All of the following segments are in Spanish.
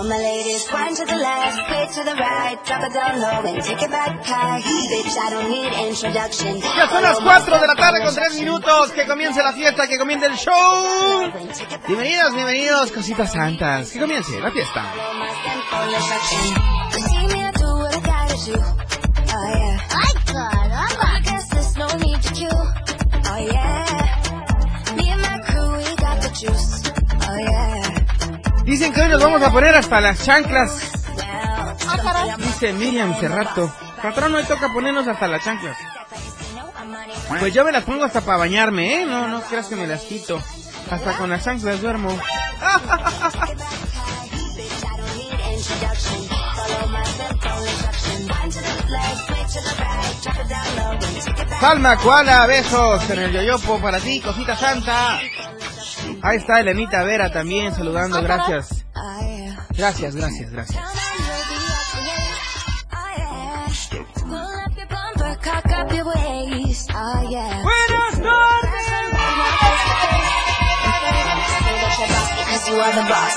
All my ladies, wind to the left, way to the right, drop it down low and take it back high. Bitch, I don't need introduction. Ya son las 4 de la tarde con 3 minutos. Que comience la fiesta, que comience el show. Bienvenidos, bienvenidos, cositas santas. Que comience la fiesta. Oh. Oh yeah. Me and my crew, we got the juice. Dicen que hoy nos vamos a poner hasta las chanclas. ¡Ah! Dice Miriam Cerrato. Patrón, hoy toca ponernos hasta las chanclas. Pues yo me las pongo hasta para bañarme, ¿eh? No, no creas que me las quito. Hasta con las chanclas duermo. Palma, Koala, besos en el yoyopo para ti, cosita santa. Ahí está Elenita Vera también saludando, gracias. Gracias, gracias, gracias. Buenas tardes.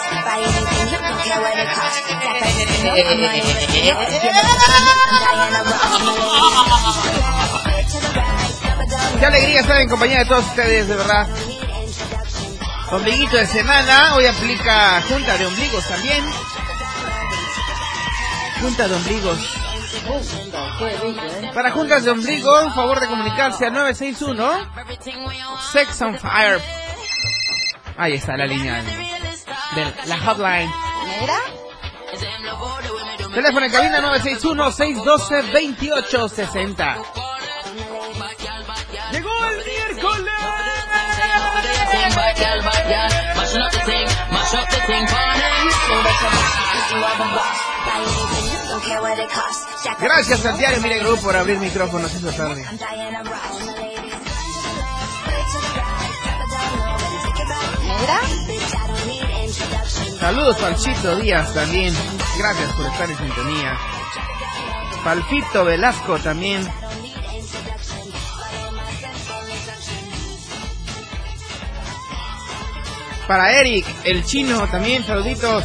Qué alegría estar en compañía de todos ustedes, de verdad. Ombliguito de semana, hoy aplica junta de ombligos también. Junta de ombligos. Para juntas de ombligo, favor de comunicarse al 961 Sex on Fire. Ahí está la línea de la hotline. Teléfono en cabina 961-612-2860. Llegó el miércoles. Gracias al diario Mire Group por abrir micrófonos esta tarde. Mira. Saludos Palchito Díaz también. Gracias por estar en sintonía. Palpito Velasco también. Para Eric, el chino también, saluditos.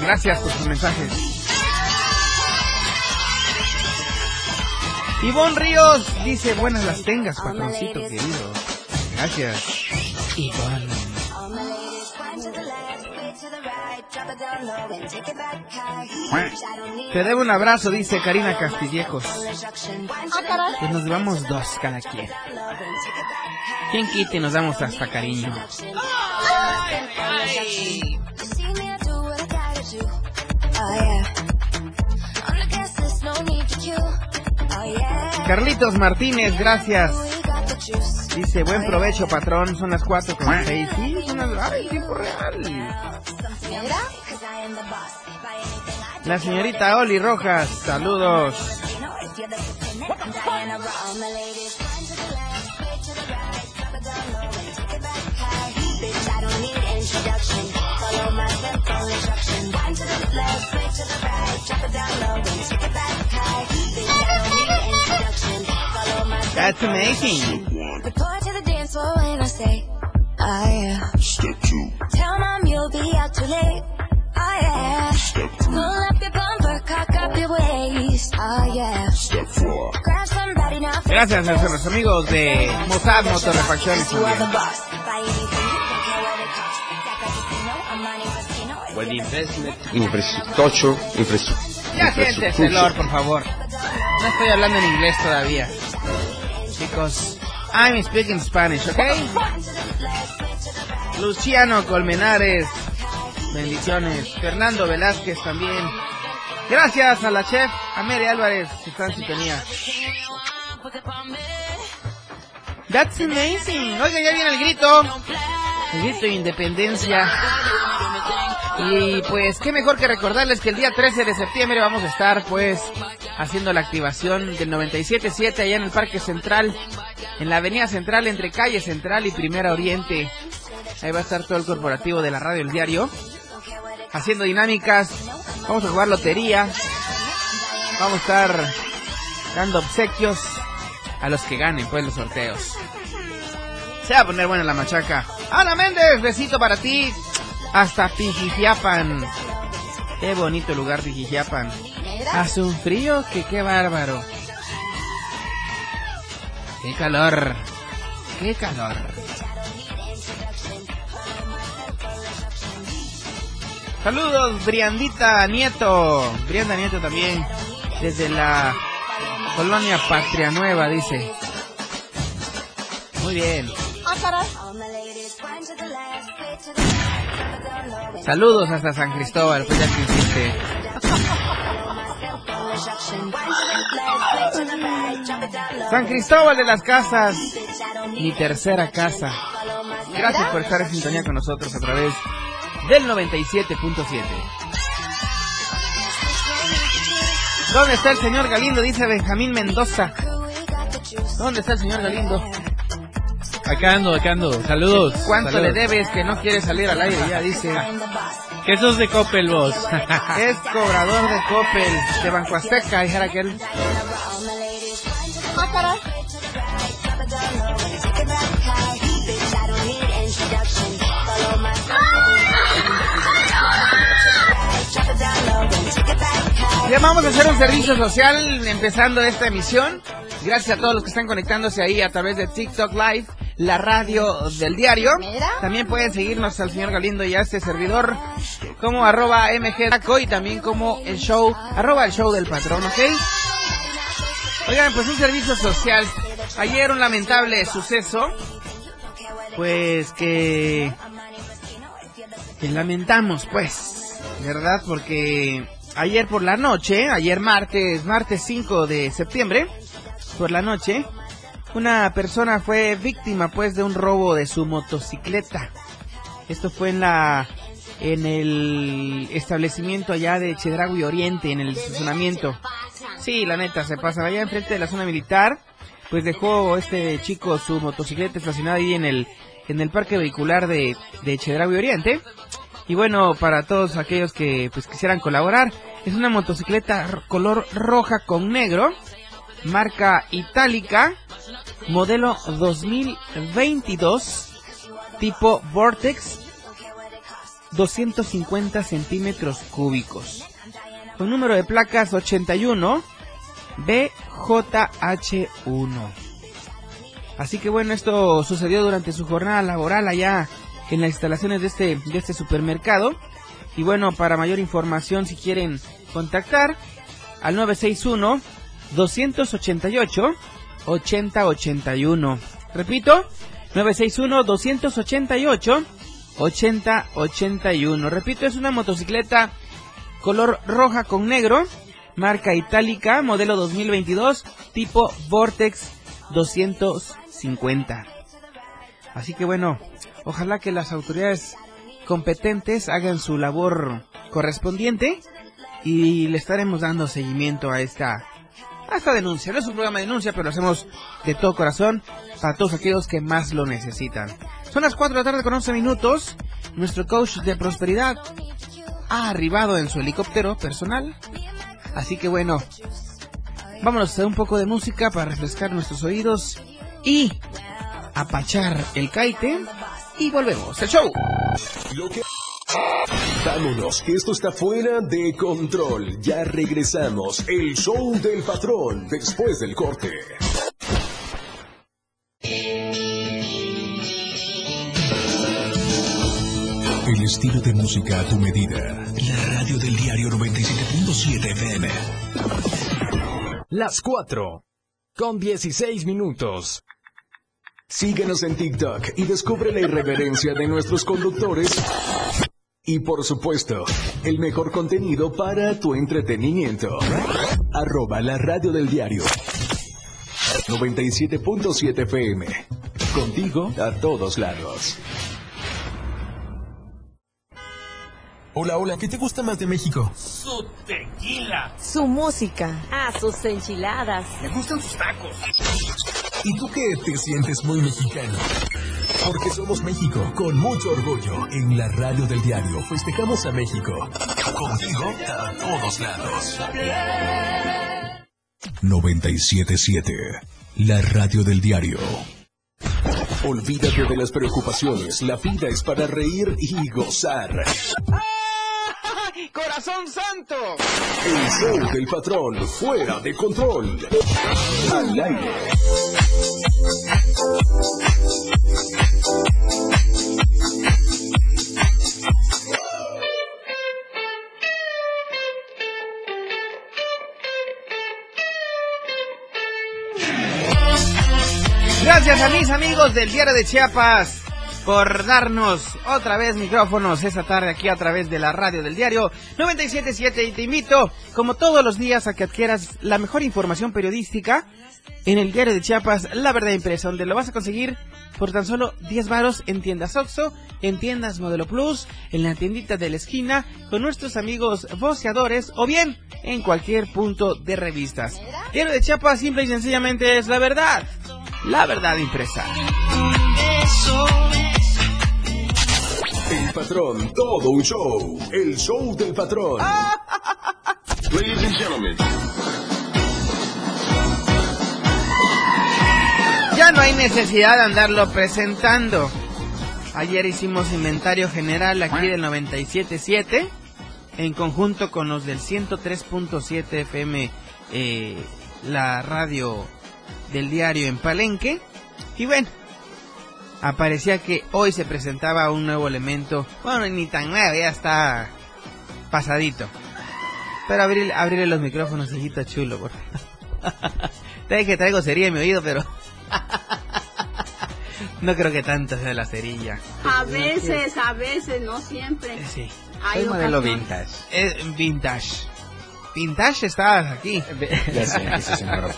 Gracias por sus mensajes. Ivonne Ríos dice, buenas las tengas, patroncito querido. Gracias. Ivonne. Te debo un abrazo, dice Karina Castillejos. Pues nos llevamos dos cada quien. Quien quite nos damos hasta cariño. Carlitos Martínez, gracias. Dice, buen provecho, patrón. Son las 4 con 6. Sí, son las... ¡Ay, tiempo real! La señorita Oli Rojas, saludos. That's amazing. Report to the dance floor when I say, oh yeah. Step two. Tell mom you'll be out too late. Gracias a nuestros amigos de Mossad Motorrefacciones investment infrastructure, infrastructure, Ya siéntese, Lord, por favor. No estoy hablando en inglés todavía. Chicos, I'm speaking Spanish, ¿ok? Luciano Colmenares. Bendiciones. Fernando Velázquez también. Gracias a la chef, a Mary Álvarez, que está en sintonía. That's amazing. Oiga, ya viene el grito. El grito de independencia. Y pues qué mejor que recordarles que el día 13 de septiembre vamos a estar pues haciendo la activación del 97.7 allá en el Parque Central, en la Avenida Central entre Calle Central y Primera Oriente. Ahí va a estar todo el corporativo de la radio El Diario haciendo dinámicas. Vamos a jugar lotería. Vamos a estar dando obsequios a los que ganen pues los sorteos. Se va a poner buena la machaca. Ana Méndez, besito para ti. Hasta Pijijiapan. Qué bonito lugar Pijijiapan. Hace un frío que qué bárbaro. Qué calor. Qué calor. Saludos, Briandita Nieto. Brianda Nieto también. Desde la colonia Patria Nueva, dice. Muy bien. Saludos hasta San Cristóbal, pues ya que hiciste. San Cristóbal de las Casas, mi tercera casa. Gracias por estar en sintonía con nosotros a través del 97.7. ¿Dónde está el señor Galindo? Dice Benjamín Mendoza. ¿Dónde está el señor Galindo? Acá ando, acá ando. Saludos. ¿Cuánto Saludos. le debes que no quiere salir al aire? Ya dice. Quesos de Coppel, vos. Es cobrador de Coppel, de Banco Azteca, dijera aquel. Ya vamos a hacer un servicio social empezando esta emisión. Gracias a todos los que están conectándose ahí a través de TikTok Live, la radio del diario. También pueden seguirnos al señor Galindo y a este servidor como arroba y también como el show, arroba el show del patrón, ¿ok? Oigan, pues un servicio social. Ayer un lamentable suceso, pues que, que lamentamos, pues, ¿verdad? Porque ayer por la noche, ayer martes, martes 5 de septiembre, por la noche, una persona fue víctima pues de un robo de su motocicleta. Esto fue en la en el establecimiento allá de Chedragui Oriente, en el estacionamiento. Sí, la neta, se pasa allá enfrente de la zona militar. Pues dejó este chico su motocicleta estacionada ahí en el en el parque vehicular de, de Chedraui Oriente. Y bueno, para todos aquellos que pues quisieran colaborar, es una motocicleta color roja con negro, marca itálica, modelo 2022, tipo Vortex, 250 centímetros cúbicos. Con número de placas 81 BJH1. Así que bueno, esto sucedió durante su jornada laboral allá en las instalaciones de este, de este supermercado. Y bueno, para mayor información, si quieren contactar al 961 288 8081. Repito, 961 288 8081. Repito, es una motocicleta color roja con negro, marca itálica, modelo 2022, tipo Vortex 250. Así que bueno, ojalá que las autoridades competentes hagan su labor correspondiente y le estaremos dando seguimiento a esta a esta denuncia. No es un programa de denuncia, pero lo hacemos de todo corazón para todos aquellos que más lo necesitan. Son las 4 de la tarde con 11 minutos. Nuestro coach de prosperidad ha arribado en su helicóptero personal. Así que bueno, vámonos a hacer un poco de música para refrescar nuestros oídos y apachar el caite y volvemos. El show. Lo que... Vámonos, que esto está fuera de control. Ya regresamos. El show del patrón después del corte. El estilo de música a tu medida. La radio del diario 97.7 FM. Las 4. Con 16 minutos. Síguenos en TikTok y descubre la irreverencia de nuestros conductores. Y por supuesto, el mejor contenido para tu entretenimiento. Arroba la radio del diario. 97.7 FM. Contigo a todos lados. Hola, hola, ¿qué te gusta más de México? Su tequila. Su música. Ah, sus enchiladas. Me gustan sus tacos. ¿Y tú qué te sientes muy mexicano? Porque somos México, con mucho orgullo. En la radio del diario festejamos a México. Contigo a todos lados. 977. La radio del diario. Olvídate de las preocupaciones. La vida es para reír y gozar. ¡Corazón santo! El show del patrón fuera de control. Al aire. Gracias a mis amigos del Diario de Chiapas por darnos otra vez micrófonos esta tarde aquí a través de la radio del diario 977 y te invito, como todos los días, a que adquieras la mejor información periodística en el Diario de Chiapas, La Verdad Impresa, donde lo vas a conseguir por tan solo 10 varos en tiendas Oxxo, en tiendas Modelo Plus, en la tiendita de la esquina, con nuestros amigos voceadores o bien en cualquier punto de revistas. Diario de Chiapas simple y sencillamente es la verdad, la verdad impresa. El patrón, todo un show. El show del patrón. Ladies and gentlemen. Ya no hay necesidad de andarlo presentando. Ayer hicimos inventario general aquí del 97.7 en conjunto con los del 103.7 FM, eh, la radio del diario en Palenque. Y bueno, aparecía que hoy se presentaba un nuevo elemento. Bueno, ni tan nuevo, ya está pasadito. Pero abrir, abrirle los micrófonos, hijito chulo, por favor. Que traigo sería en mi oído, pero... no creo que tanto sea la cerilla. A veces, a veces, no siempre. Eh, Sí. Hay Soy modelo vintage. Es vintage. Vintage estabas aquí. Ya sé, sí, señor.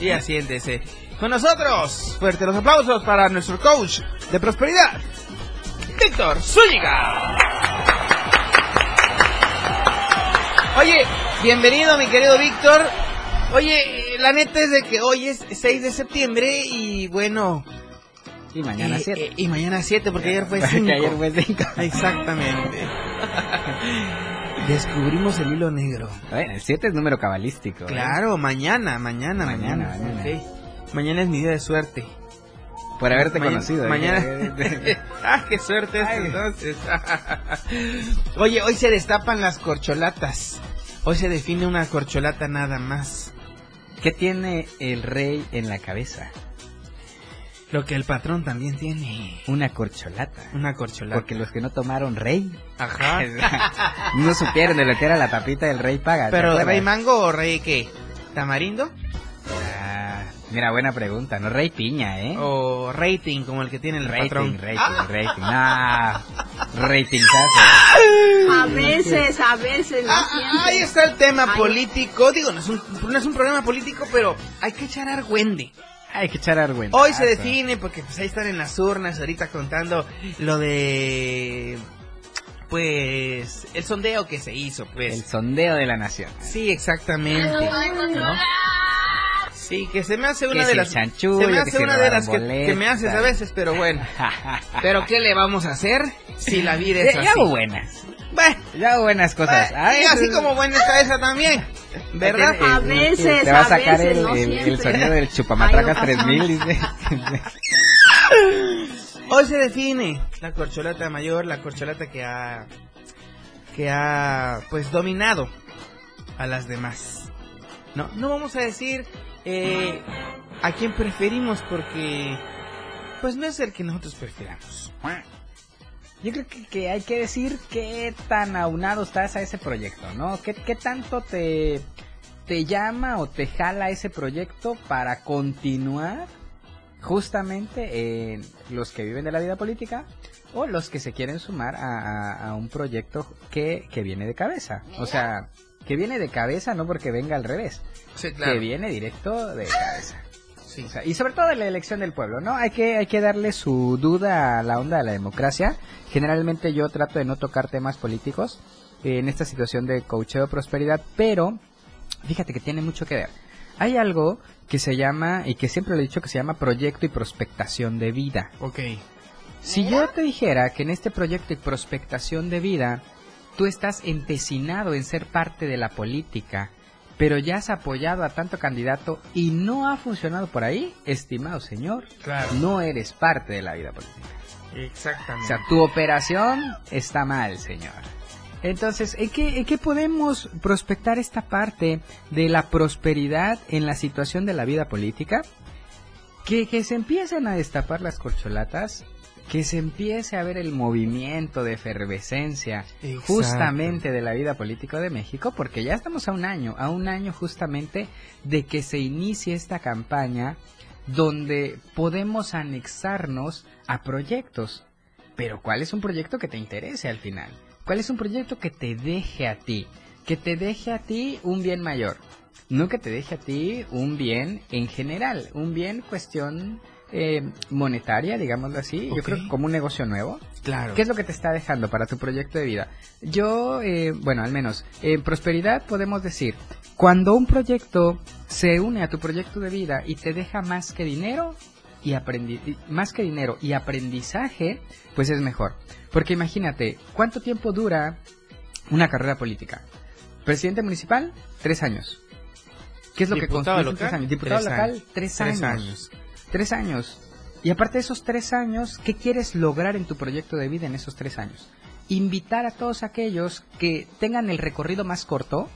Y asiéntese. Con nosotros, fuertes los aplausos para nuestro coach de prosperidad, Víctor Zúñiga. Oye, bienvenido mi querido Víctor. Oye, eh, la neta es de que hoy es 6 de septiembre y bueno... Y mañana eh, 7. eh, y mañana 7 porque ayer fue Porque 5. ayer fue 5. Exactamente. Descubrimos el hilo negro. Bueno, el 7 es número cabalístico. ¿eh? Claro, mañana, mañana, mañana. Mañana, mañana. Es mi día de suerte. Por haberte Mañana- conocido. ¿eh? Mañana. ah, qué suerte es Ay. entonces. Oye, hoy se destapan las corcholatas. Hoy se define una corcholata nada más. ¿Qué tiene el rey en la cabeza? Lo que el patrón también tiene. Una corcholata. Una corcholata. Porque los que no tomaron rey Ajá. no supieron de lo que era la tapita del rey paga. ¿te Pero rey mango o rey qué? ¿Tamarindo? Ah, mira, buena pregunta. No rey piña, ¿eh? ¿O rating como el que tiene el rating, patrón? rating, Ah, rating. No, ratingazo. A veces, a veces, Ah, siempre. ahí está el tema Ay. político. Digo, no es, un, no es un programa político, pero hay que echar argüende. Hay que echar argüenza. Hoy se define porque pues ahí están en las urnas ahorita contando lo de pues el sondeo que se hizo, El pues. sondeo de la nación. Sí, exactamente. ¿no? Sí, que se me hace una de las chanchullo, se me que hace una de las que, me haces a veces, pero bueno. Pero qué le vamos a hacer si la vida es Ya, así. ya hago buenas. Bueno, Ya hago buenas cosas. bueno, Ay, y así es- como buena está esa también, ¿verdad? Eh, A eh, veces, Te va a a sacar veces, el, no el- el siempre. sonido del chupamatracas Ay, 3000, dice. Hoy se define la corcholata mayor, la corcholata que ha que ha pues dominado a las demás. No, no vamos a decir eh, a quién preferimos porque pues no es el que nosotros prefiramos. yo creo que, que hay que decir qué tan aunado estás a ese proyecto, ¿no? ¿Qué, qué tanto te, te llama o te jala ese proyecto para continuar justamente en los que viven de la vida política o los que se quieren sumar a, a- a un proyecto que, que viene de cabeza. O sea, que viene de cabeza no porque venga al revés, Sí, claro. que viene directo de cabeza. O sea, y sobre todo de la elección del pueblo, ¿no? Hay que, hay que darle su duda a la onda de la democracia. Generalmente yo trato de no tocar temas políticos en esta situación de coacheo prosperidad, pero fíjate que tiene mucho que ver. Hay algo que se llama, y que siempre lo he dicho, que se llama proyecto y prospectación de vida. Ok. Si yo te dijera que en este proyecto y prospectación de vida, tú estás empecinado en ser parte de la política, pero ya has apoyado a tanto candidato y no ha funcionado por ahí, estimado señor, Claro. no eres parte de la vida política. O Exactamente. sea, tu operación está mal, señor. Entonces, ¿en qué, en qué podemos prospectar esta parte de la prosperidad en la situación de la vida política? Que, que se empiecen a destapar las corcholatas, que se empiece a ver el movimiento de efervescencia Exacto. justamente de la vida política de México, porque ya estamos a un año, a un año justamente de que se inicie esta campaña donde podemos anexarnos a proyectos. Pero ¿cuál es un proyecto que te interese al final? ¿Cuál es un proyecto que te deje a ti? Que te deje a ti un bien mayor. No que te deje a ti un bien en general, un bien cuestión eh, monetaria, digámoslo así. Yo creo que como un negocio nuevo. Claro. ¿Qué es lo que te está dejando para tu proyecto de vida? Yo, eh, bueno, al menos, en prosperidad podemos decir, cuando un proyecto se une a tu proyecto de vida y te deja más que dinero y aprendi más que dinero y aprendizaje, pues es mejor. Porque imagínate, ¿cuánto tiempo dura una carrera política? Presidente municipal, tres años. ¿Qué es lo Diputado que construyes en tres local, años? Diputado tres local, tres, Tres años. años. Tres años. Y aparte de esos tres años, ¿qué quieres lograr en tu proyecto de vida en esos tres años? Invitar a todos aquellos que tengan el recorrido más corto,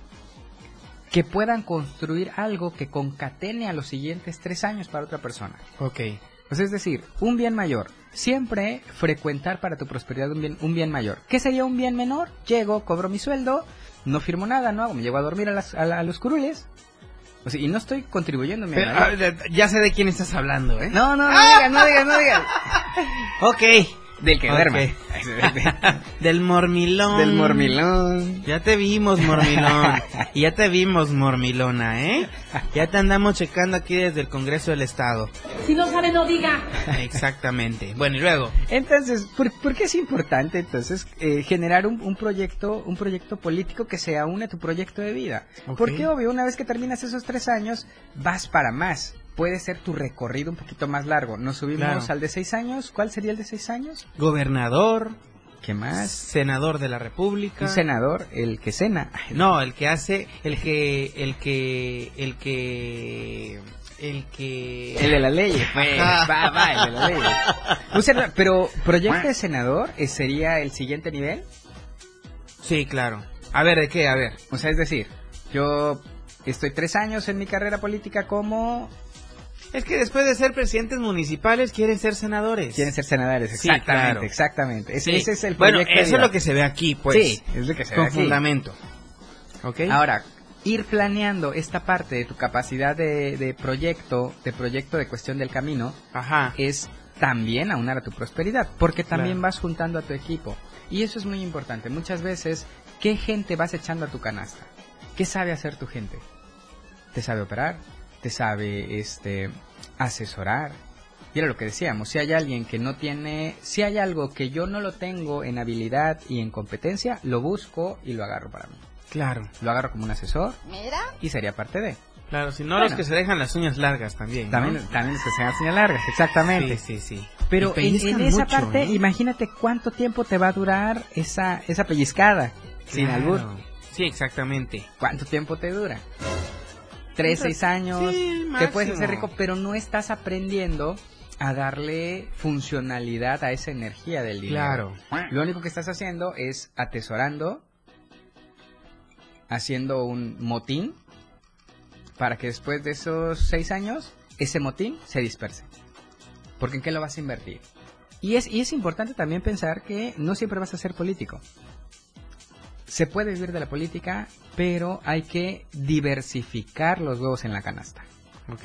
que puedan construir algo que concatene a los siguientes tres años para otra persona. Ok. Pues es decir, un bien mayor. Siempre frecuentar para tu prosperidad un bien, un bien mayor. ¿Qué sería un bien menor? Llego, cobro mi sueldo, no firmo nada, no hago, me llevo a dormir a, las- a la- a los curules. O sea, y no estoy contribuyendo mi Pero, ah, ya sé de quién estás hablando, ¿eh? No, no, no digas, no digas, no digas. Ok. Del que Ok. duerma. Del mormilón. Del mormilón. Ya te vimos, mormilón. y ya te vimos, mormilona, ¿eh? Ya te andamos checando aquí desde el Congreso del Estado. Si no sabe, no diga. Exactamente. Bueno, y luego. Entonces, ¿por, por qué es importante entonces eh, generar un, un proyecto, un proyecto político que se aúne a tu proyecto de vida? Porque obvio, una vez que terminas esos tres años, vas para más. Puede ser tu recorrido un poquito más largo. Nos subimos Claro. al de seis años. ¿Cuál sería el de seis años? Gobernador, ¿Qué más? senador de la República. Un senador, el que cena. No, el que hace, el que, el que, el que, el que... El de la ley. pues, va, va, el de la ley. Un senador- pero, ¿proyecto de senador eh, sería el siguiente nivel? Sí, claro. A ver, ¿de qué? A ver. O sea, es decir, yo estoy tres años en mi carrera política como... Es que después de ser presidentes municipales quieren ser senadores. Quieren ser senadores, Sí, exactamente, claro. exactamente. Ese, Sí. ese es el Bueno, proyecto de eso es lo que se ve aquí, pues. Sí, es lo que se ve Con fundamento. ¿Ok? Ahora, ir planeando esta parte de tu capacidad de, de proyecto, de proyecto de cuestión del camino, Ajá. es también aunar a tu prosperidad, porque también Claro. vas juntando a tu equipo. Y eso es muy importante. Muchas veces, ¿qué gente vas echando a tu canasta? ¿Qué sabe hacer tu gente? ¿Te sabe operar? ¿Te sabe este asesorar? Y era lo que decíamos, si hay alguien que no tiene, si hay algo que yo no lo tengo en habilidad y en competencia, lo busco y lo agarro para mí. Claro, Lo agarro como un asesor Mira. y sería parte de. claro. Si no, Bueno. los que se dejan las uñas largas también. ¿no? También, también es que se hacen largas, exactamente. Sí, sí, sí. Pero en, en esa mucho, parte, ¿no? imagínate cuánto tiempo te va a durar esa, esa pellizcada. Sin albur. Sí, exactamente. ¿Cuánto tiempo te dura? Tres, seis años. Sí, te puedes hacer rico, pero no estás aprendiendo a darle funcionalidad a esa energía del dinero. Claro. Lo único que estás haciendo es atesorando, haciendo un motín, para que después de esos seis años, ese motín se disperse. Porque ¿en qué lo vas a invertir? Y es, y es importante también pensar que no siempre vas a ser político. Se puede vivir de la política, pero hay que diversificar los huevos en la canasta. Ok.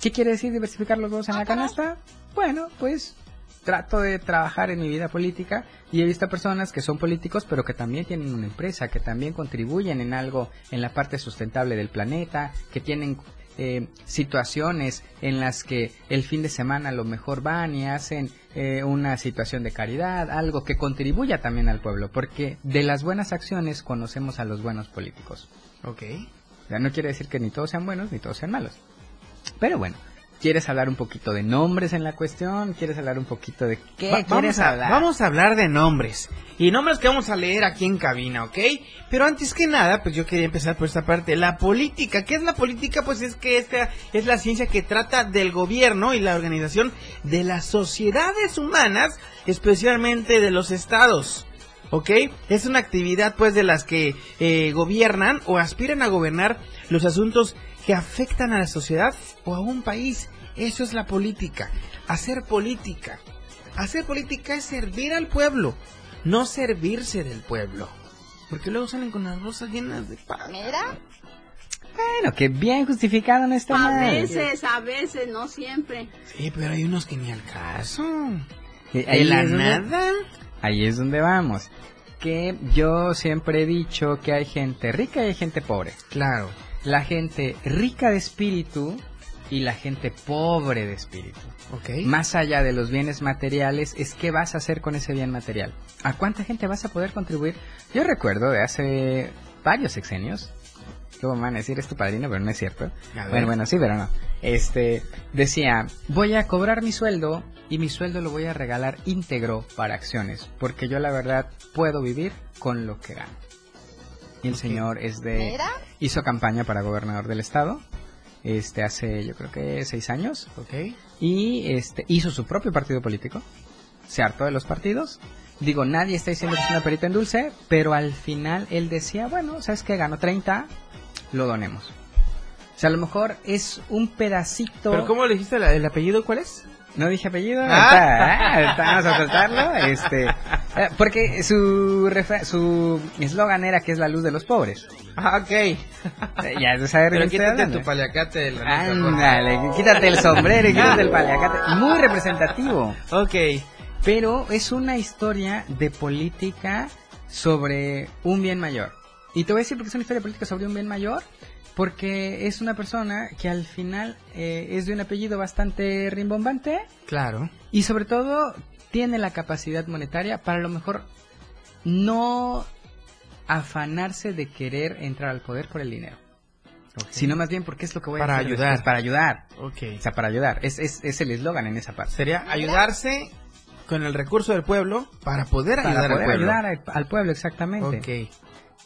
¿Qué quiere decir diversificar los huevos en la canasta? Bueno, pues trato de trabajar en mi vida política y he visto personas que son políticos pero que también tienen una empresa, que también contribuyen en algo en la parte sustentable del planeta, que tienen eh, situaciones en las que el fin de semana a lo mejor van y hacen eh, una situación de caridad, algo que contribuya también al pueblo, porque de las buenas acciones conocemos a los buenos políticos. Ok. Sea, no quiere decir que ni todos sean buenos ni todos sean malos. Pero bueno, ¿quieres hablar un poquito de nombres en la cuestión? ¿Quieres hablar un poquito de qué Va- quieres vamos, a, hablar? vamos a hablar de nombres. Y nombres que vamos a leer aquí en cabina, ¿ok? Pero antes que nada, pues yo quería empezar por esta parte. La política. ¿Qué es la política? Pues es que esta es la ciencia que trata del gobierno y la organización de las sociedades humanas, especialmente de los estados. ¿Ok? Es una actividad pues de las que eh, gobiernan o aspiran a gobernar los asuntos que afectan a la sociedad o a un país. Eso es la política. Hacer política. Hacer política es servir al pueblo, no servirse del pueblo. Porque luego salen con las rosas llenas de pan. Bueno, que bien justificado no está A mal. veces, a veces, no siempre. Sí, pero hay unos que ni al caso. De la nada. Ahí es donde vamos. Que yo siempre he dicho que hay gente rica y hay gente pobre. Claro. La gente rica de espíritu y la gente pobre de espíritu. Ok. Más allá de los bienes materiales, es qué vas a hacer con ese bien material. ¿A cuánta gente vas a poder contribuir? Yo recuerdo de hace varios sexenios, que van a decir es tu padrino, pero no es cierto. Bueno, bueno, sí, pero no. Este, decía, voy a cobrar mi sueldo y mi sueldo lo voy a regalar íntegro para acciones, porque yo la verdad puedo vivir con lo que gano. Y el señor es de... Hizo campaña para gobernador del estado, este, hace yo creo que seis años, Ok. y este hizo su propio partido político. Se hartó de los partidos. Digo, nadie está diciendo que es una perita en dulce, pero al final él decía, bueno, ¿sabes qué? Ganó 30, lo donemos. O sea, a lo mejor es un pedacito... ¿Pero cómo le dijiste la- el apellido? ¿Cuál es? No dije apellido, Ah. está, ah, está, vamos a soltarlo, este, eh, porque su su eslogan era que es la luz de los pobres. Ah, ok. Eh, Ya de saber de Pero quítate tu paliacate de la nuca, por Ándale, favor. quítate el sombrero y quítate el paliacate. Muy representativo. Ok. Pero es una historia de política sobre un bien mayor. Y te voy a decir por qué es una historia política sobre un bien mayor. Porque es una persona que al final eh, es de un apellido bastante rimbombante. Claro. Y sobre todo tiene la capacidad monetaria para a lo mejor no afanarse de querer entrar al poder por el dinero. Sino más bien porque es lo que voy Para a hacer ayudar. después, Para ayudar. Ok. O sea, para ayudar. Es, es, es el eslogan en esa parte. Sería ayudarse con el recurso del pueblo para poder Para ayudar poder al pueblo. ayudar al, al pueblo, exactamente. Ok.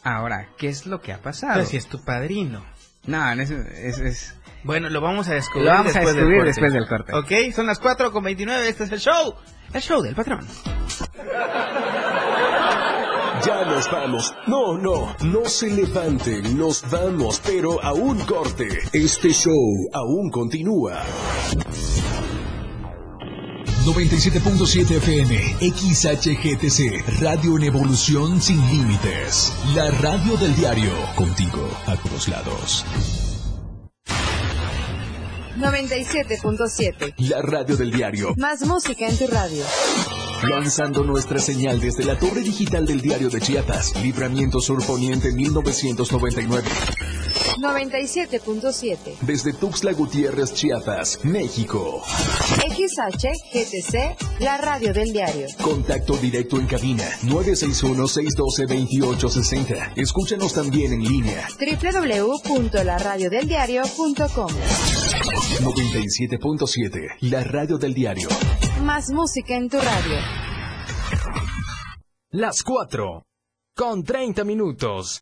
Ahora, ¿qué es lo que ha pasado? Entonces, si es tu padrino. No, no es, es, es- Bueno, lo vamos a descubrir, Lo vamos a después, descubrir del corte. después del corte. Ok, son las 4 con 29. Este es el show. El show del patrón. Ya nos vamos. No, no, no se levanten, nos vamos, pero a un corte. Este show aún continúa. 97.7 FM, XHGTC, Radio en Evolución Sin Límites. La radio del diario, contigo a todos lados. 97.7. La radio del diario. Más música en tu radio. Lanzando nuestra señal desde la torre digital del diario de Chiapas, Libramiento Sur Poniente 1999. 97.7. Desde Tuxtla Gutiérrez, Chiapas, México. XHGTC, la radio del diario. Contacto directo en cabina 961-612-2860. Escúchanos también en línea www.laradiodeldiario.com. 97.7, la radio del diario. Más música en tu radio. Las 4. Con 30 minutos.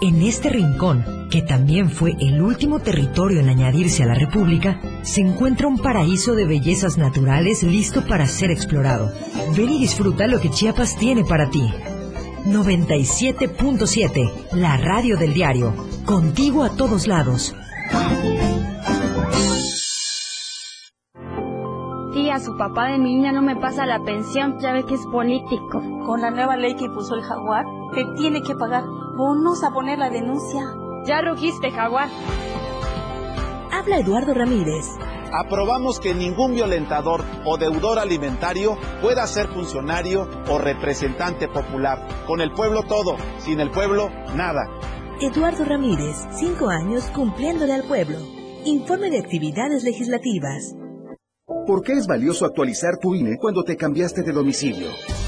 en este rincón, que también fue el último territorio en añadirse a la República, se encuentra un paraíso de bellezas naturales listo para ser explorado. Ven y disfruta lo que Chiapas tiene para ti. 97.7, la radio del diario. Contigo a todos lados. Tía, su papá de mi niña no me pasa la pensión, ya ve que es político. Con la nueva ley que puso el jaguar, te tiene que pagar bonos a poner la denuncia. Ya rugiste, jaguar. Habla Eduardo Ramírez. Aprobamos que ningún violentador o deudor alimentario pueda ser funcionario o representante popular. Con el pueblo todo, sin el pueblo nada. Eduardo Ramírez, cinco años cumpliéndole al pueblo. Informe de actividades legislativas. ¿Por qué es valioso actualizar tu INE cuando te cambiaste de domicilio?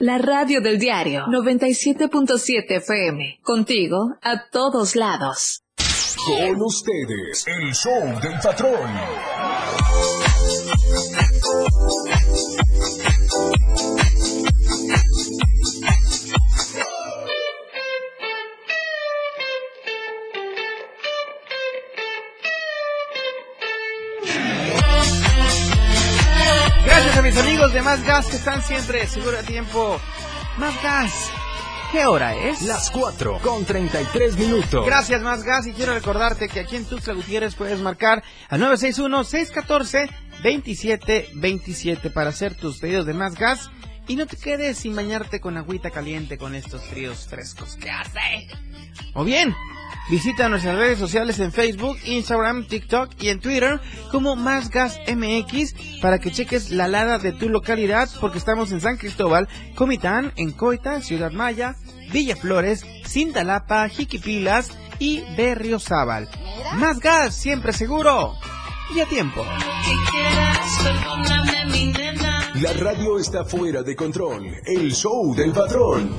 La radio del diario 97.7 FM. Contigo a todos lados. Con ustedes, el show del patrón. Gracias a mis amigos de Más Gas que están siempre seguro a tiempo. Más Gas. ¿Qué hora es? Las 4 con 33 minutos. Gracias, Más Gas. Y quiero recordarte que aquí en Tuxtla Gutiérrez puedes marcar al 961-614-2727 para hacer tus pedidos de Más Gas. Y no te quedes sin bañarte con agüita caliente con estos fríos frescos. ¿Qué hace? O bien, visita nuestras redes sociales en Facebook, Instagram, TikTok y en Twitter como Más Gas MX para que cheques la lada de tu localidad porque estamos en San Cristóbal, Comitán, en Coita, Ciudad Maya, Villa Flores, Cintalapa, Jiquipilas y Berriozábal. Más gas, siempre seguro y a tiempo. La radio está fuera de control. El show del patrón.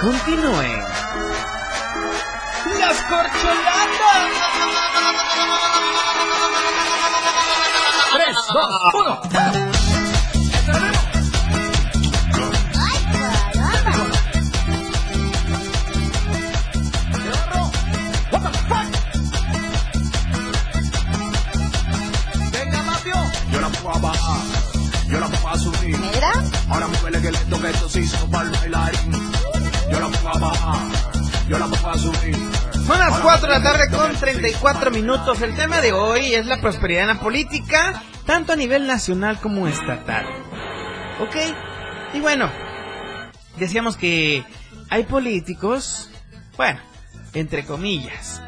Continúen las corcholatas. 3, 2, 1. Venga, Mapio. Yo la puedo bajar, yo la puedo subir. Mira. Ahora muévele que le toque esto sí para el bailarín. Yo la puedo bajar, yo la puedo subir. Son las 4 de la tarde con 34 minutos. El tema de hoy es la prosperidad en la política, tanto a nivel nacional como estatal. ¿Ok? Y bueno, decíamos que hay políticos, bueno, entre comillas,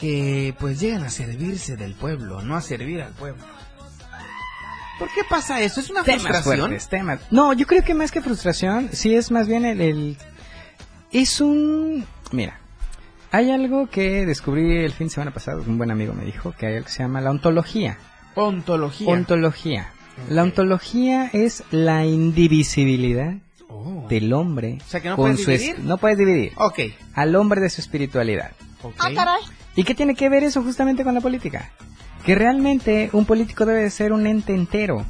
que pues llegan a servirse del pueblo, no a servir al pueblo. ¿Por qué pasa eso? ¿Es una Temas frustración? fuertes, temas. No, yo creo que más que frustración, sí es más bien el, el- Es un... Mira, hay algo que descubrí el fin de semana pasado, un buen amigo me dijo, que hay algo que se llama la ontología. Ontología. Ontología. La ontología es la indivisibilidad del hombre. Oh. O sea, que no con puedes su es- dividir. no puedes dividir. Ok. Al hombre de su espiritualidad. Ah, caray. ¿Y qué tiene que ver eso justamente con la política? Que realmente un político debe de ser un ente entero,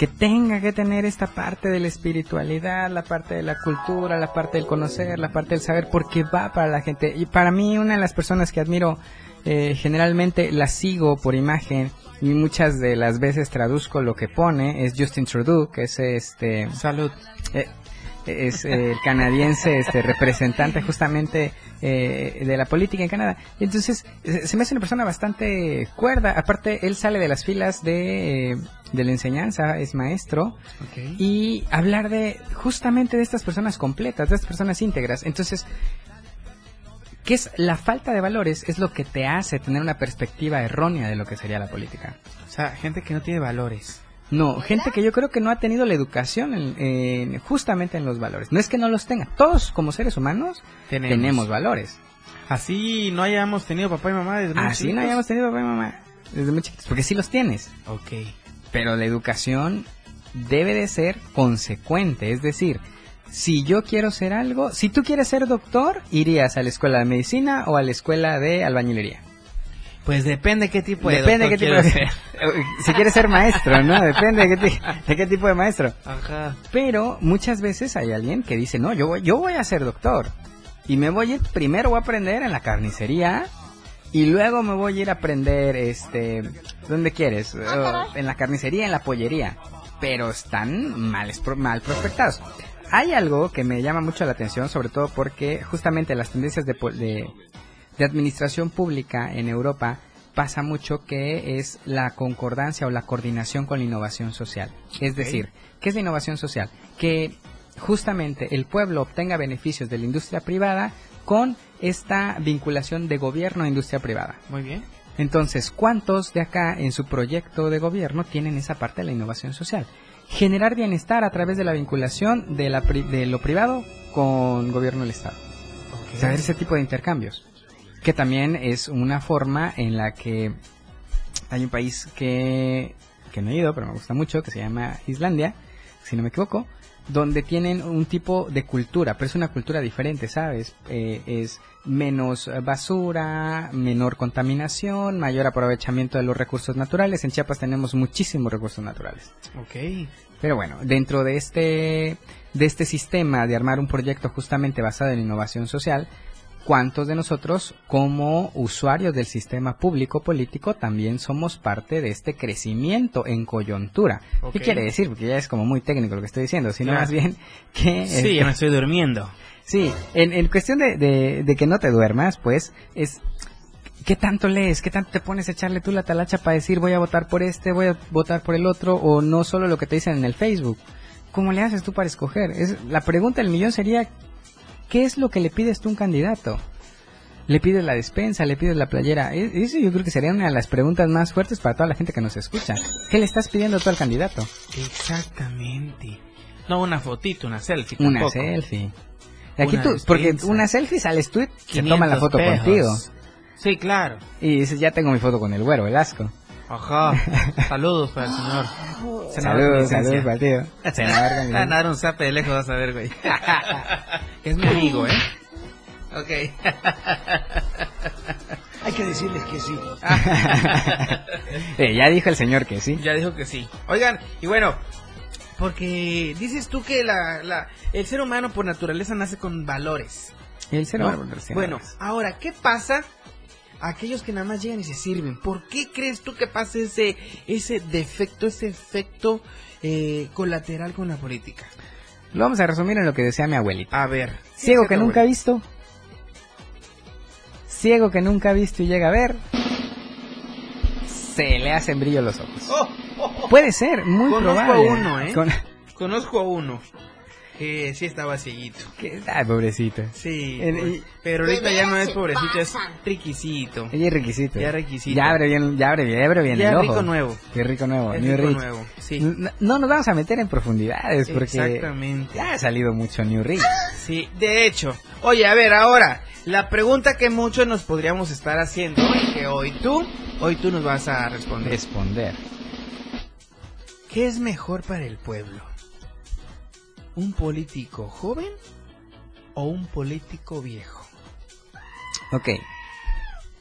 que tenga que tener esta parte de la espiritualidad, la parte de la cultura, la parte del conocer, la parte del saber, porque va para la gente. Y para mí una de las personas que admiro, eh, generalmente la sigo por imagen y muchas de las veces traduzco lo que pone, es Justin Trudeau, que es este... Salud. es eh, el canadiense este representante justamente eh, de la política en Canadá. Y entonces eh, se me hace una persona bastante cuerda. Aparte, él sale de las filas de, eh, de la enseñanza, es maestro. Y hablar de justamente de estas personas completas, de estas personas íntegras. Entonces, ¿qué es la falta de valores? Es lo que te hace tener una perspectiva errónea de lo que sería la política. O sea, gente que no tiene valores. No, gente que yo creo que no ha tenido la educación en- en- justamente en los valores. No es que no los tenga. Todos como seres humanos Tenemos. tenemos, valores. Así no hayamos tenido papá y mamá desde muy Así no chiquitos. hayamos tenido papá y mamá desde muy chiquitos. Porque sí los tienes. Ok. Pero la educación debe de ser consecuente. Es decir, si yo quiero ser algo, si tú quieres ser doctor, irías a la escuela de medicina o a la escuela de albañilería. Pues depende qué tipo de Depende doctor qué tipo de... ser. si quieres ser maestro, ¿no? Depende de qué, de qué tipo de maestro. Ajá. Pero muchas veces hay alguien que dice, no, yo voy, yo voy a ser doctor. Y me voy a ir, primero voy a aprender en la carnicería. Y luego me voy a ir a aprender, este, ¿dónde quieres? Ah, Uh, en la carnicería, en la pollería. Pero están mal, mal prospectados. Hay algo que me llama mucho la atención, sobre todo porque justamente las tendencias de, de, de administración pública en Europa pasa mucho que es la concordancia o la coordinación con la innovación social. Es decir, ¿qué es la innovación social? Que justamente el pueblo obtenga beneficios de la industria privada con esta vinculación de gobierno a industria privada. Muy bien. Entonces, ¿cuántos de acá en su proyecto de gobierno tienen esa parte de la innovación social? Generar bienestar a través de la vinculación de, la pri- de lo privado con gobierno del Estado. O sea, ese tipo de intercambios. Que también es una forma en la que hay un país que, que no he ido, pero me gusta mucho, que se llama Islandia, si no me equivoco, donde tienen un tipo de cultura, pero es una cultura diferente, ¿sabes? Eh, es menos basura, menor contaminación, mayor aprovechamiento de los recursos naturales. En Chiapas tenemos muchísimos recursos naturales. Ok. Pero bueno, dentro de este, de este sistema de armar un proyecto justamente basado en innovación social, ¿cuántos de nosotros como usuarios del sistema público político también somos parte de este crecimiento en coyuntura? ¿Qué quiere decir? Porque ya es como muy técnico lo que estoy diciendo, sino Claro. más bien que... Sí, este, ya me estoy durmiendo. Sí, en, en cuestión de, de- de que no te duermas, pues es... ¿Qué tanto lees? ¿Qué tanto te pones a echarle tú la talacha para decir voy a votar por este, voy a votar por el otro? O no solo lo que te dicen en el Facebook. ¿Cómo le haces tú para escoger? Es, la pregunta del millón sería, ¿qué es lo que le pides tú a un candidato? ¿Le pides la despensa? ¿Le pides la playera? E- Eso yo creo que sería una de las preguntas más fuertes para toda la gente que nos escucha. ¿Qué le estás pidiendo tú al candidato? Exactamente. No una fotito, una selfie. Una tampoco. selfie. Aquí Una tú, porque despensa. una selfie sales tú y se toma la 500 foto contigo. Sí, claro. Y dices, ya tengo mi foto con el güero, el asco. Ajá. Saludos para el señor. Senador Saludos, saludos para el tío. Senador con a dar un zape de lejos, vas a ver, güey. es mi amigo, ¿eh? Ok. Hay que decirles que sí. Eh, ya dijo el señor que sí. Ya dijo que sí. Oigan, y bueno, porque dices tú que la, la, el ser humano por naturaleza nace con valores. El ser ¿no? humano por naturaleza. Bueno, ahora, ¿qué pasa aquellos que nada más llegan y se sirven? ¿Por qué crees tú que pasa ese, ese defecto, ese efecto eh, colateral con la política? Lo vamos a resumir en lo que decía mi abuelita. A ver. Ciego ¿qué que nunca ha visto. Ciego que nunca ha visto y llega a ver. Se le hacen brillo los ojos. Oh, oh, oh. Puede ser, muy Conozco probable. a uno, ¿eh? Con- Conozco a uno que sí estaba cieguito. que- Ay, pobrecito. Sí, En- pues, y- pero ahorita ya no es pobrecito, es riquisito. Ella es requisito. Ya requisito. Ya abre bien, ya abre, ya abre bien Ya el ojo. rico nuevo. Qué rico nuevo. New rico Rich. nuevo, sí. No, no nos vamos a meter en profundidades porque Exactamente. ya ha salido mucho New Rich. Sí, de hecho. Oye, a ver, ahora, la pregunta que muchos nos podríamos estar haciendo y que hoy tú, hoy tú nos vas a responder. Responder. ¿Qué es mejor para el pueblo? ¿Un político joven o un político viejo? Ok.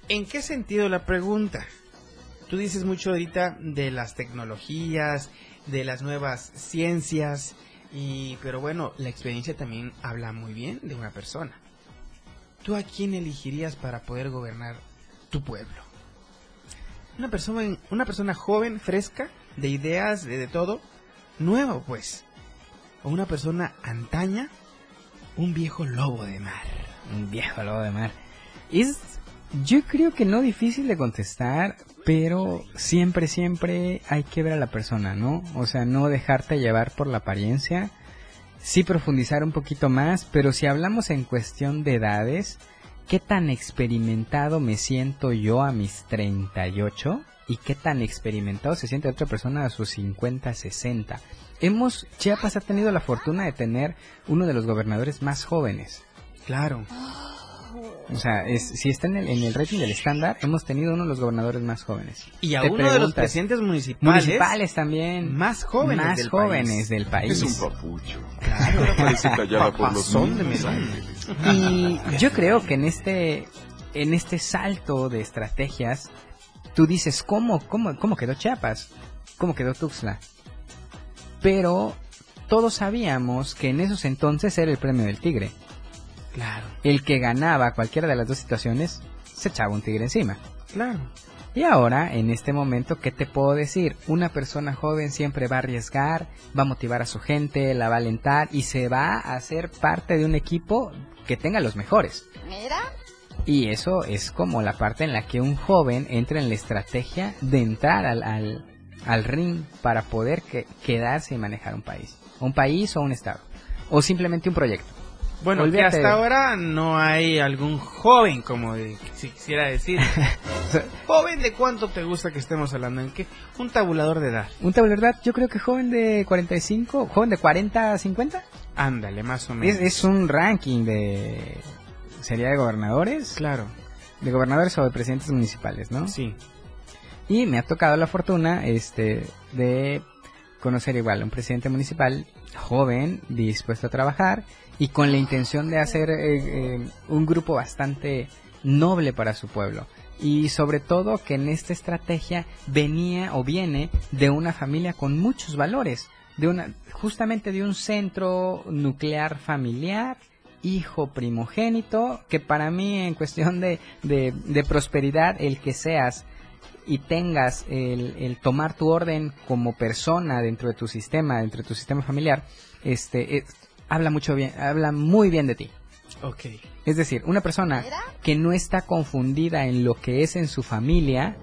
¿En qué sentido la pregunta? Tú dices mucho ahorita de las tecnologías, de las nuevas ciencias, y pero bueno, la experiencia también habla muy bien de una persona. ¿Tú a quién elegirías para poder gobernar tu pueblo? Una persona, una persona joven, fresca, de ideas, de, de todo, nuevo pues. O una persona antaña, un viejo lobo de mar. Un viejo lobo de mar. Es, yo creo que no difícil de contestar, pero siempre, siempre hay que ver a la persona, ¿no? O sea, no dejarte llevar por la apariencia, sí profundizar un poquito más, pero si hablamos en cuestión de edades, ¿qué tan experimentado me siento yo a mis 38? y qué tan experimentado se siente otra persona a sus 50, 60. Hemos, Chiapas ha tenido la fortuna de tener uno de los gobernadores más jóvenes. Claro. O sea, es, si está en el, en el rating del estándar, hemos tenido uno de los gobernadores más jóvenes. Y a Te uno de los presidentes municipales, municipales también más jóvenes más del jóvenes país. del país. Es un papucho. Claro. Por los. Y yo creo que en este en este salto de estrategias tú dices cómo cómo cómo quedó Chiapas, cómo quedó Tuxtla. Pero todos sabíamos que en esos entonces era el premio del tigre. Claro. El que ganaba cualquiera de las dos situaciones se echaba un tigre encima. Claro. Y ahora, en este momento, ¿qué te puedo decir? Una persona joven siempre va a arriesgar, va a motivar a su gente, la va a alentar y se va a hacer parte de un equipo que tenga los mejores. Mira. Y eso es como la parte en la que un joven entra en la estrategia de entrar al, al, al ring para poder que- quedarse y manejar un país. Un país o un estado. O simplemente un proyecto. Bueno, que hasta de- ahora no hay algún joven, como de- si quisiera decir. ¿Joven de cuánto te gusta que estemos hablando? ¿En qué? Un tabulador de edad. Un tabulador de edad, yo creo que joven de 45, joven de 40 a 50. Ándale, más o menos. Es, es un ranking de... ¿Sería de gobernadores? Claro. De gobernadores o de presidentes municipales, ¿no? Sí. Y me ha tocado la fortuna este de conocer igual a un presidente municipal joven, dispuesto a trabajar y con la intención de hacer eh, eh, un grupo bastante noble para su pueblo. Y sobre todo que en esta estrategia venía o viene de una familia con muchos valores, de una justamente de un centro nuclear familiar hijo primogénito, que para mí en cuestión de, de, de prosperidad, el que seas y tengas el, el tomar tu orden como persona dentro de tu sistema, dentro de tu sistema familiar, este, es- habla mucho bien, habla muy bien de ti. Ok. Es decir, una persona que no está confundida en lo que es en su familia,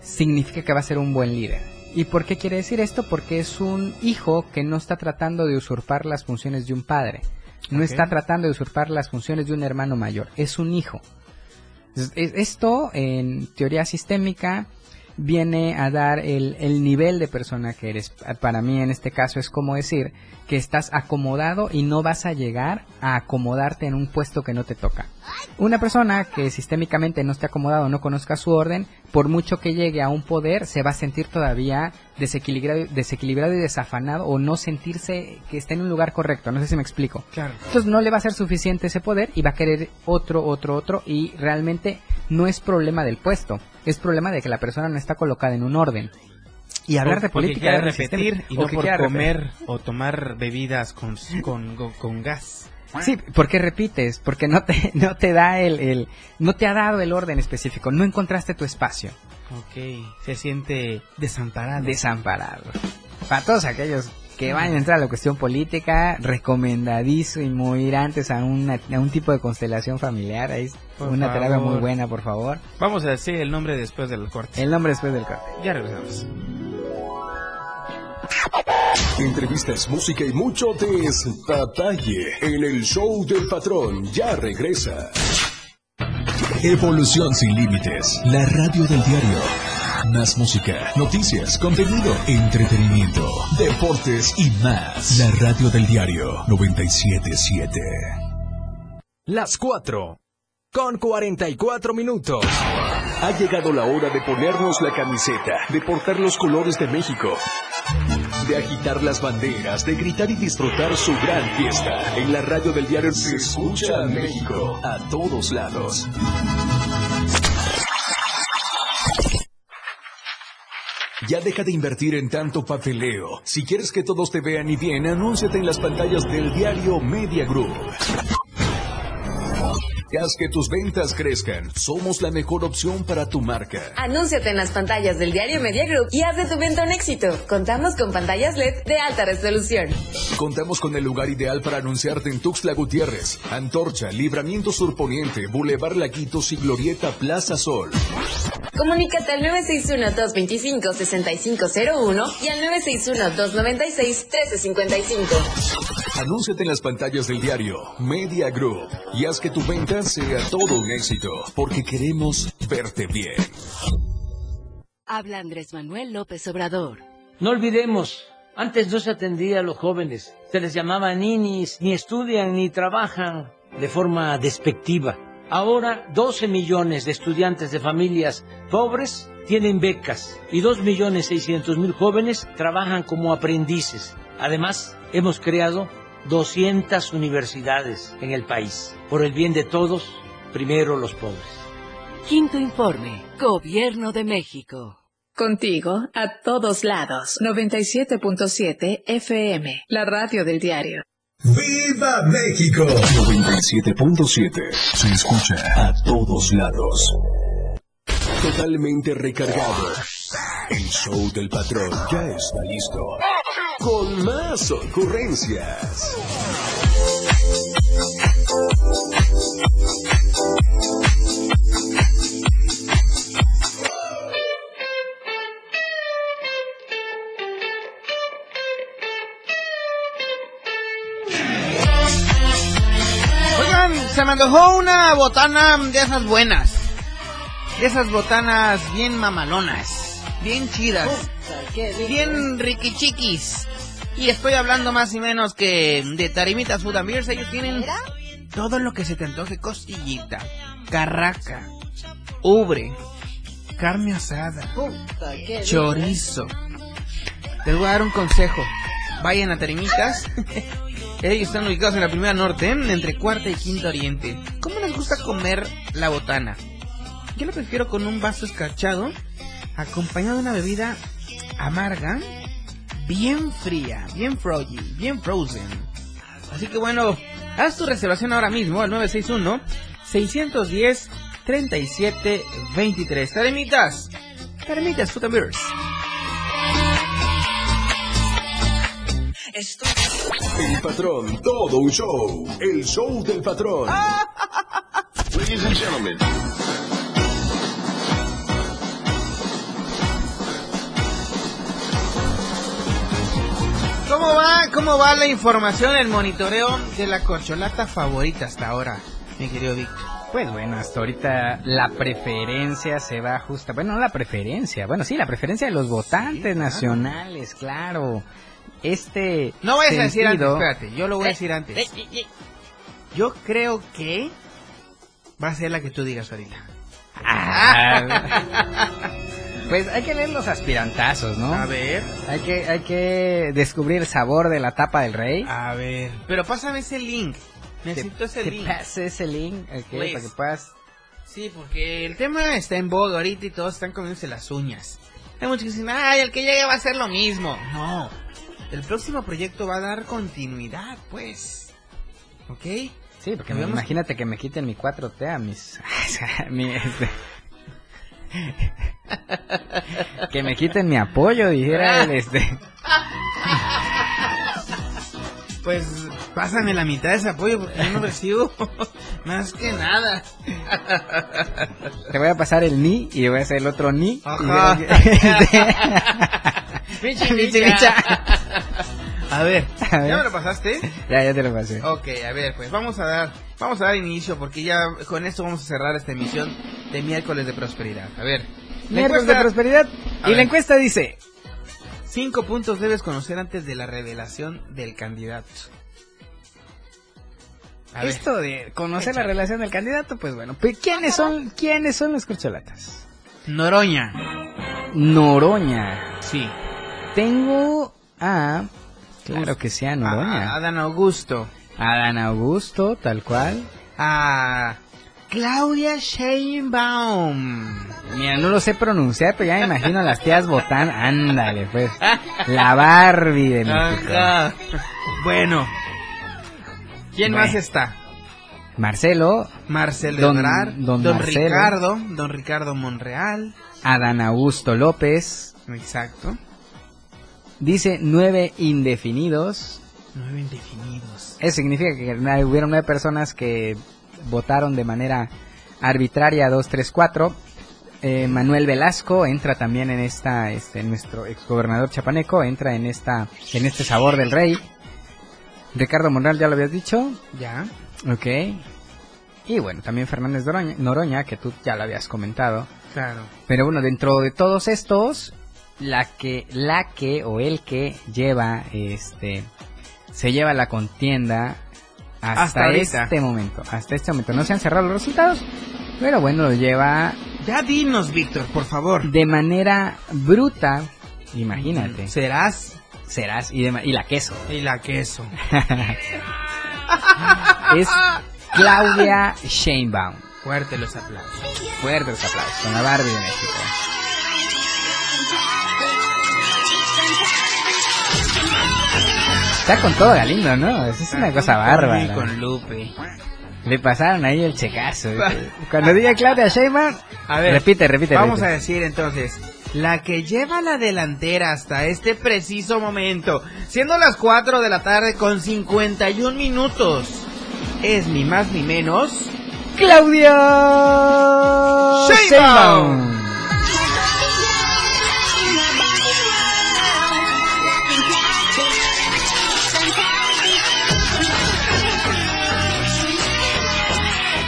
significa que va a ser un buen líder. ¿Y por qué quiere decir esto? Porque es un hijo que no está tratando de usurpar las funciones de un padre. No está tratando de usurpar las funciones de un hermano mayor. Es un hijo. Es- es- Esto, en teoría sistémica, viene a dar el, el nivel de persona que eres. Para mí, en este caso, es como decir que estás acomodado y no vas a llegar a acomodarte en un puesto que no te toca. Una persona que sistémicamente no esté acomodado, no conozca su orden, por mucho que llegue a un poder, se va a sentir todavía desequilibrado, desequilibrado y desafanado o no sentirse que está en un lugar correcto. No sé si me explico. Claro. Entonces no le va a ser suficiente ese poder y va a querer otro, otro, otro y realmente no es problema del puesto, es problema de que la persona no está colocada en un orden. Y hablar O de política de repetir y no por comer repetir. o tomar bebidas con, con, con, con gas. Sí, porque repites, porque no te, no te da el, el, no te ha dado el orden específico, no encontraste tu espacio. Ok, se siente desamparado. Desamparado. Para todos aquellos que van a entrar a la cuestión política, recomendadísimo ir antes a, una, a un tipo de constelación familiar. Ahí es Por una terapia favor. muy buena, por favor. Vamos a decir el nombre después del corte. El nombre después del corte. Ya regresamos. Entrevistas, música y mucho despapalle en el show del patrón. Ya regresa. Evolución sin límites. La radio del diario. Más música, noticias, contenido, entretenimiento, deportes y más. La radio del diario 977. Las 4. Con 44 minutos. Ha llegado la hora de ponernos la camiseta, de portar los colores de México, de agitar las banderas, de gritar y disfrutar su gran fiesta. En la radio del diario se escucha a México a todos lados. Ya deja de invertir en tanto papeleo. Si quieres que todos te vean y bien, anúnciate en las pantallas del diario Media Group. Haz que tus ventas crezcan. Somos la mejor opción para tu marca. Anúnciate en las pantallas del diario Media Group y haz de tu venta un éxito. Contamos con pantallas LED de alta resolución. Contamos con el lugar ideal para anunciarte en Tuxtla Gutiérrez, Antorcha, Libramiento Surponiente, Boulevard Laquitos y Glorieta Plaza Sol. Comunícate al 961-225-6501 y al 961-296-1355. Anúnciate en las pantallas del diario Media Group y haz que tu venta sea todo un éxito, porque queremos verte bien. Habla Andrés Manuel López Obrador. No olvidemos, antes no se atendía a los jóvenes, se les llamaba ninis, ni estudian ni trabajan de forma despectiva. Ahora 12 millones de estudiantes de familias pobres tienen becas y 2 millones 600 mil jóvenes trabajan como aprendices. Además, hemos creado 200 universidades en el país. Por el bien de todos, primero los pobres. Quinto informe, Gobierno de México. Contigo, a todos lados. 97.7 FM, la radio del diario. ¡Viva México! 97.7 se escucha a todos lados. Totalmente recargado. El show del patrón ya está listo. Con más ocurrencias. Se me antojó una botana de esas buenas. De esas botanas bien mamalonas. Bien chidas. Bien riquichiquis. Y estoy hablando más y menos que de Tarimitas Food and Beers. Ellos tienen todo lo que se te antoje. Costillita, carraca, ubre, carne asada, chorizo. Les voy a dar un consejo. Vayan a Tarimitas. Ellos están ubicados en la primera norte, entre cuarta y quinta oriente. ¿Cómo les gusta comer la botana? Yo lo prefiero con un vaso escarchado, acompañado de una bebida amarga, bien fría, bien froggy, bien frozen. Así que bueno, haz tu reservación ahora mismo al 961 610 3723. Taremitas, Taremitas Food and Beers. El patrón, todo un show. El show del patrón. Ladies and gentlemen. ¿Cómo va? ¿Cómo va la información, el monitoreo de la corcholata favorita hasta ahora, mi querido Víctor? Pues bueno, hasta ahorita la preferencia se va justa. Bueno, no la preferencia. Bueno, sí, la preferencia de los votantes nacionales, claro. Este. No vayas a decir antes, espérate, yo lo voy a decir antes. Yo creo que va a ser la que tú digas ahorita. Ah, pues hay que leer los aspirantazos, ¿no? A ver. Hay que, hay que descubrir el sabor de la tapa del rey. A ver. Pero pásame ese link. Necesito ese que link. pase ese link, para que puedas... Sí, porque el tema está en boga ahorita y todos están comiéndose las uñas. Hay muchos que dicen, ay, el que llegue va a hacer lo mismo. No. El próximo proyecto va a dar continuidad, pues. ¿Ok? Sí, porque me- imagínate que me quiten mi 4T a mis... a mi, este, que me quiten mi apoyo, dijera el este... Pues pásame la mitad de ese apoyo porque yo no recibo más que nada. Te voy a pasar el ni y voy a hacer el otro ni. Ajá. Y- Micha. A ver, A ver. ¿ya me lo pasaste? Ya, ya te lo pasé. Ok, a ver, pues vamos a dar, vamos a dar inicio porque ya con esto vamos a cerrar esta emisión de miércoles de prosperidad. A ver, la Miércoles de prosperidad. A Y la encuesta dice... Cinco puntos debes conocer antes de la revelación del candidato. A ver. Esto de conocer la Échale. relación del candidato, pues bueno. ¿Quiénes son, quiénes son los corcholatas? Noroña. Noroña. Sí. Tengo a... Claro que sea A, Noroña. a Adán Augusto. Adán Augusto, tal cual. A Claudia Sheinbaum. Mira, no lo sé pronunciar, pero ya me imagino a las tías Botán. Ándale, pues. La Barbie de México. Ajá. Bueno. ¿Quién Bueno. más está? Marcelo, Marcelo Don- Ebrard, don don, Marcelo. Ricardo, don Ricardo Monreal. Adán Augusto López. Exacto. Dice nueve indefinidos. Nueve indefinidos. Eso significa que hubieron nueve personas que votaron de manera arbitraria 2, 3, 4. Eh, Manuel Velasco entra también en esta, este, nuestro exgobernador chapaneco, entra en esta, en este sabor del rey. Ricardo Monreal ya lo habías dicho, Ya. ok. Y bueno, también Fernández Noroña, que tú ya lo habías comentado. Claro. Pero bueno, dentro de todos estos, la que, la que o el que lleva, este, se lleva la contienda hasta, Hasta ahorita. este momento. Hasta este momento. No se han cerrado los resultados, pero bueno, lo lleva Ya dinos, Víctor, por favor. de manera bruta. Imagínate. Serás. Serás y, de y la queso. Y la queso. es Claudia Sheinbaum. Fuerte los aplausos. Fuerte los aplausos con la Barbie de México. Está con todo Galindo, ¿no? Es una cosa bárbara. con Lupe. Le pasaron ahí el checazo. Cuando diga Claudia Sheinbaum, A ver, repite, repite. Vamos a decir entonces, la que lleva la delantera hasta este preciso momento, siendo las 4 de la tarde con 51 minutos, es ni más ni menos Claudia Sheinbaum. Sheinbaum.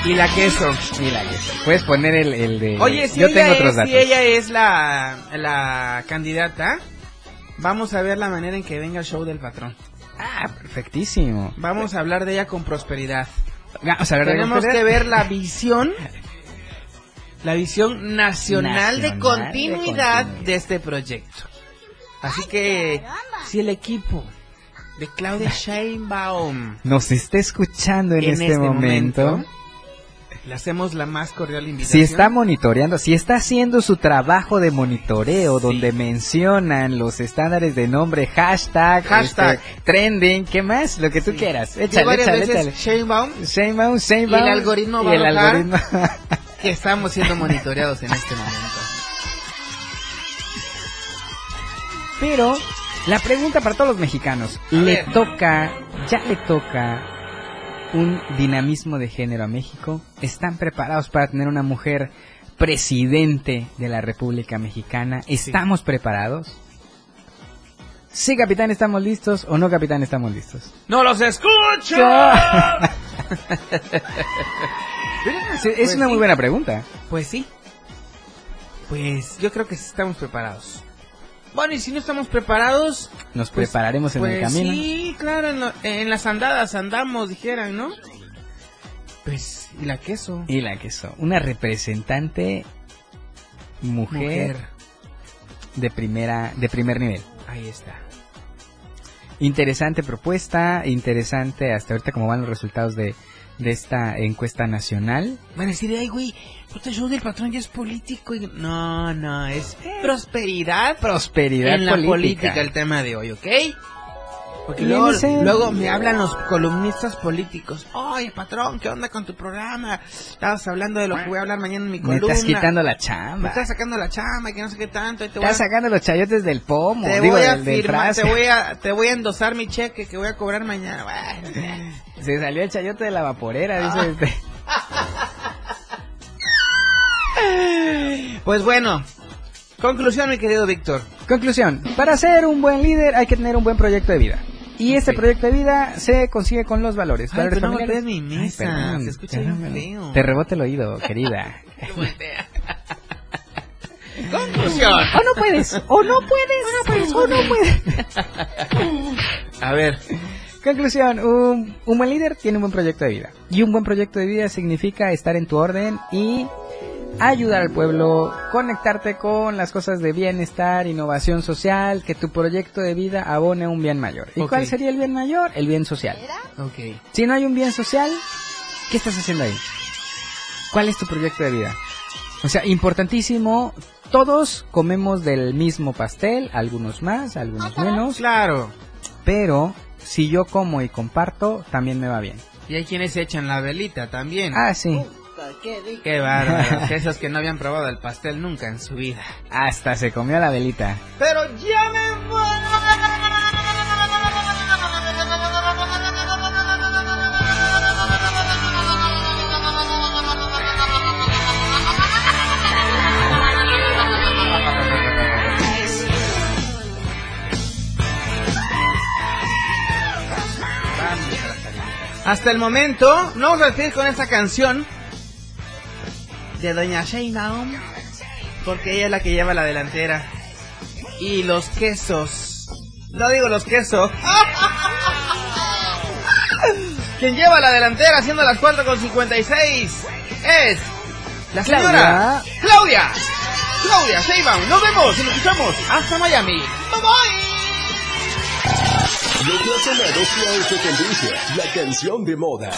Y la queso. Y la queso. Puedes poner el, el de. Oye, si, Yo ella, tengo otros es, datos. si ella es la, la candidata, vamos a ver la manera en que venga el show del patrón. Ah, perfectísimo. Vamos a hablar de ella con prosperidad. Vamos a hablar de Tenemos prosperidad. que ver la visión, la visión nacional, de Nacional de continuidad de, continuidad. este proyecto. Así que, si el equipo de Claudia Sheinbaum Nos está escuchando en, en este, este momento. momento, le hacemos la más cordial invitación. Si está monitoreando, si está haciendo su trabajo de monitoreo donde mencionan los estándares de nombre, hashtag, Hashtag. este, trending, ¿qué más? Lo que tú quieras. Échale, échale, échale. Sheinbaum Sheinbaum, y Sheinbaum. el algoritmo y va el a algoritmo. que estamos siendo monitoreados en este momento. Pero la pregunta para todos los mexicanos, ¿le ver. toca, ya le toca un dinamismo de género a México? ¿Están preparados para tener una mujer presidente de la República Mexicana? ¿Estamos preparados? Sí, capitán, estamos listos o no, capitán, estamos listos. ¡No los escucho! Es una muy buena pregunta. Pues sí. Pues yo creo que estamos preparados. Bueno, y si no estamos preparados, Nos pues- prepararemos en el pues camino. Sí, claro, en, lo- en las andadas andamos, dijeran, ¿no? Pues, y la queso. Y la que son una representante mujer, Mujer. de primera de primer nivel. Ahí está. Interesante propuesta, interesante hasta ahorita cómo van los resultados de, de esta encuesta nacional. Van a decir, ay, güey, el show del patrón ya es político. y- No, no, es prosperidad. Prosperidad en la política. política el tema de hoy, ¿ok? Porque luego, luego me hablan los columnistas políticos. Oye, patrón, ¿qué onda con tu programa? Estabas hablando de lo que voy a hablar mañana en mi Me columna. estás quitando la Me chamba. estás sacando la chamba, que no sé qué tanto. y te voy Estás a- sacando los chayotes del pomo. te digo, voy a del, del firmar, te frasco. voy a, te voy a endosar mi cheque que voy a cobrar mañana. Bueno, Se salió el chayote de la vaporera, dice Ah. este. Pues bueno, conclusión, mi querido Víctor. Conclusión, para ser un buen líder hay que tener un buen proyecto de vida. Y este proyecto de vida se consigue con los valores. Ay, valores pero no familiares. mi Ay, mesa, perdón, se escucha feo. Te rebota el oído, querida. Conclusión. O no puedes, o no puedes, o no puedes. A ver. Conclusión, un, un buen líder tiene un buen proyecto de vida. Y un buen proyecto de vida significa estar en tu orden y ayudar al pueblo, conectarte con las cosas de bienestar, innovación social, que tu proyecto de vida abone a un bien mayor. ¿Y cuál sería el bien mayor? El bien social. Ok. Si no hay un bien social, ¿qué estás haciendo ahí? ¿Cuál es tu proyecto de vida? O sea, importantísimo, todos comemos del mismo pastel, algunos más, algunos menos. Claro. Pero si yo como y comparto, también me va bien. Y hay quienes echan la velita también. Ah, sí. Qué bárbaros. Esos que no habían probado el pastel nunca en su vida. Hasta se comió la velita. Pero ya me voy. Hasta el momento, nos vamos a despedir con esta canción de Doña Sheinbaum. Porque ella es la que lleva la delantera. Y los quesos. No digo los quesos. Quien lleva la delantera haciendo las 4 con 56 es la señora Claudia. Claudia Sheinbaum. Nos vemos y nos escuchamos hasta Miami. Bye bye. La canción de moda.